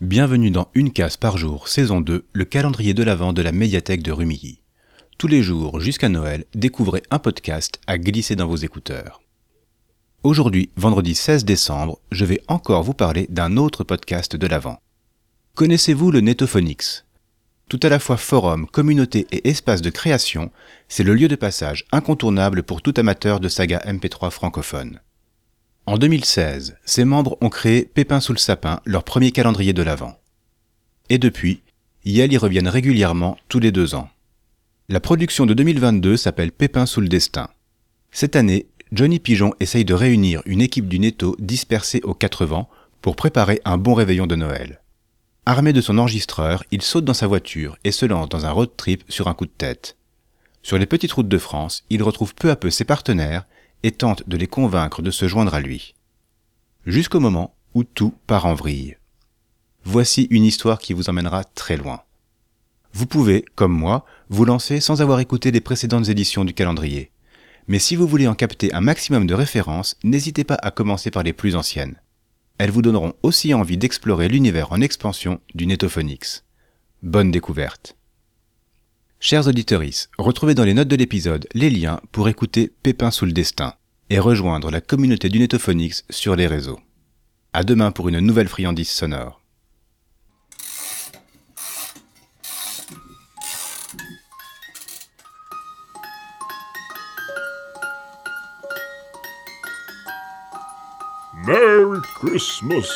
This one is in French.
Bienvenue dans Une case par jour, saison 2, le calendrier de l'Avent de la médiathèque de Rumilly. Tous les jours jusqu'à Noël, découvrez un podcast à glisser dans vos écouteurs. Aujourd'hui, vendredi 16 décembre, je vais encore vous parler d'un autre podcast de l'Avent. Connaissez-vous le Netophonix? Tout à la fois forum, communauté et espace de création, c'est le lieu de passage incontournable pour tout amateur de saga MP3 francophone. En 2016, ses membres ont créé Pépin sous le sapin, leur premier calendrier de l'Avent. Et depuis, Yale y reviennent régulièrement tous les deux ans. La production de 2022 s'appelle Pépin sous le destin. Cette année, Johnny Pigeon essaye de réunir une équipe du Netto dispersée aux quatre vents pour préparer un bon réveillon de Noël. Armé de son enregistreur, il saute dans sa voiture et se lance dans un road trip sur un coup de tête. Sur les petites routes de France, il retrouve peu à peu ses partenaires et tente de les convaincre de se joindre à lui. Jusqu'au moment où tout part en vrille. Voici une histoire qui vous emmènera très loin. Vous pouvez, comme moi, vous lancer sans avoir écouté les précédentes éditions du calendrier. Mais si vous voulez en capter un maximum de références, n'hésitez pas à commencer par les plus anciennes. Elles vous donneront aussi envie d'explorer l'univers en expansion du Netophonix. Bonne découverte. Chers auditeurs, retrouvez dans les notes de l'épisode les liens pour écouter Pépin sous le destin et rejoindre la communauté du Netophonix sur les réseaux. À demain pour une nouvelle friandise sonore. Merry Christmas!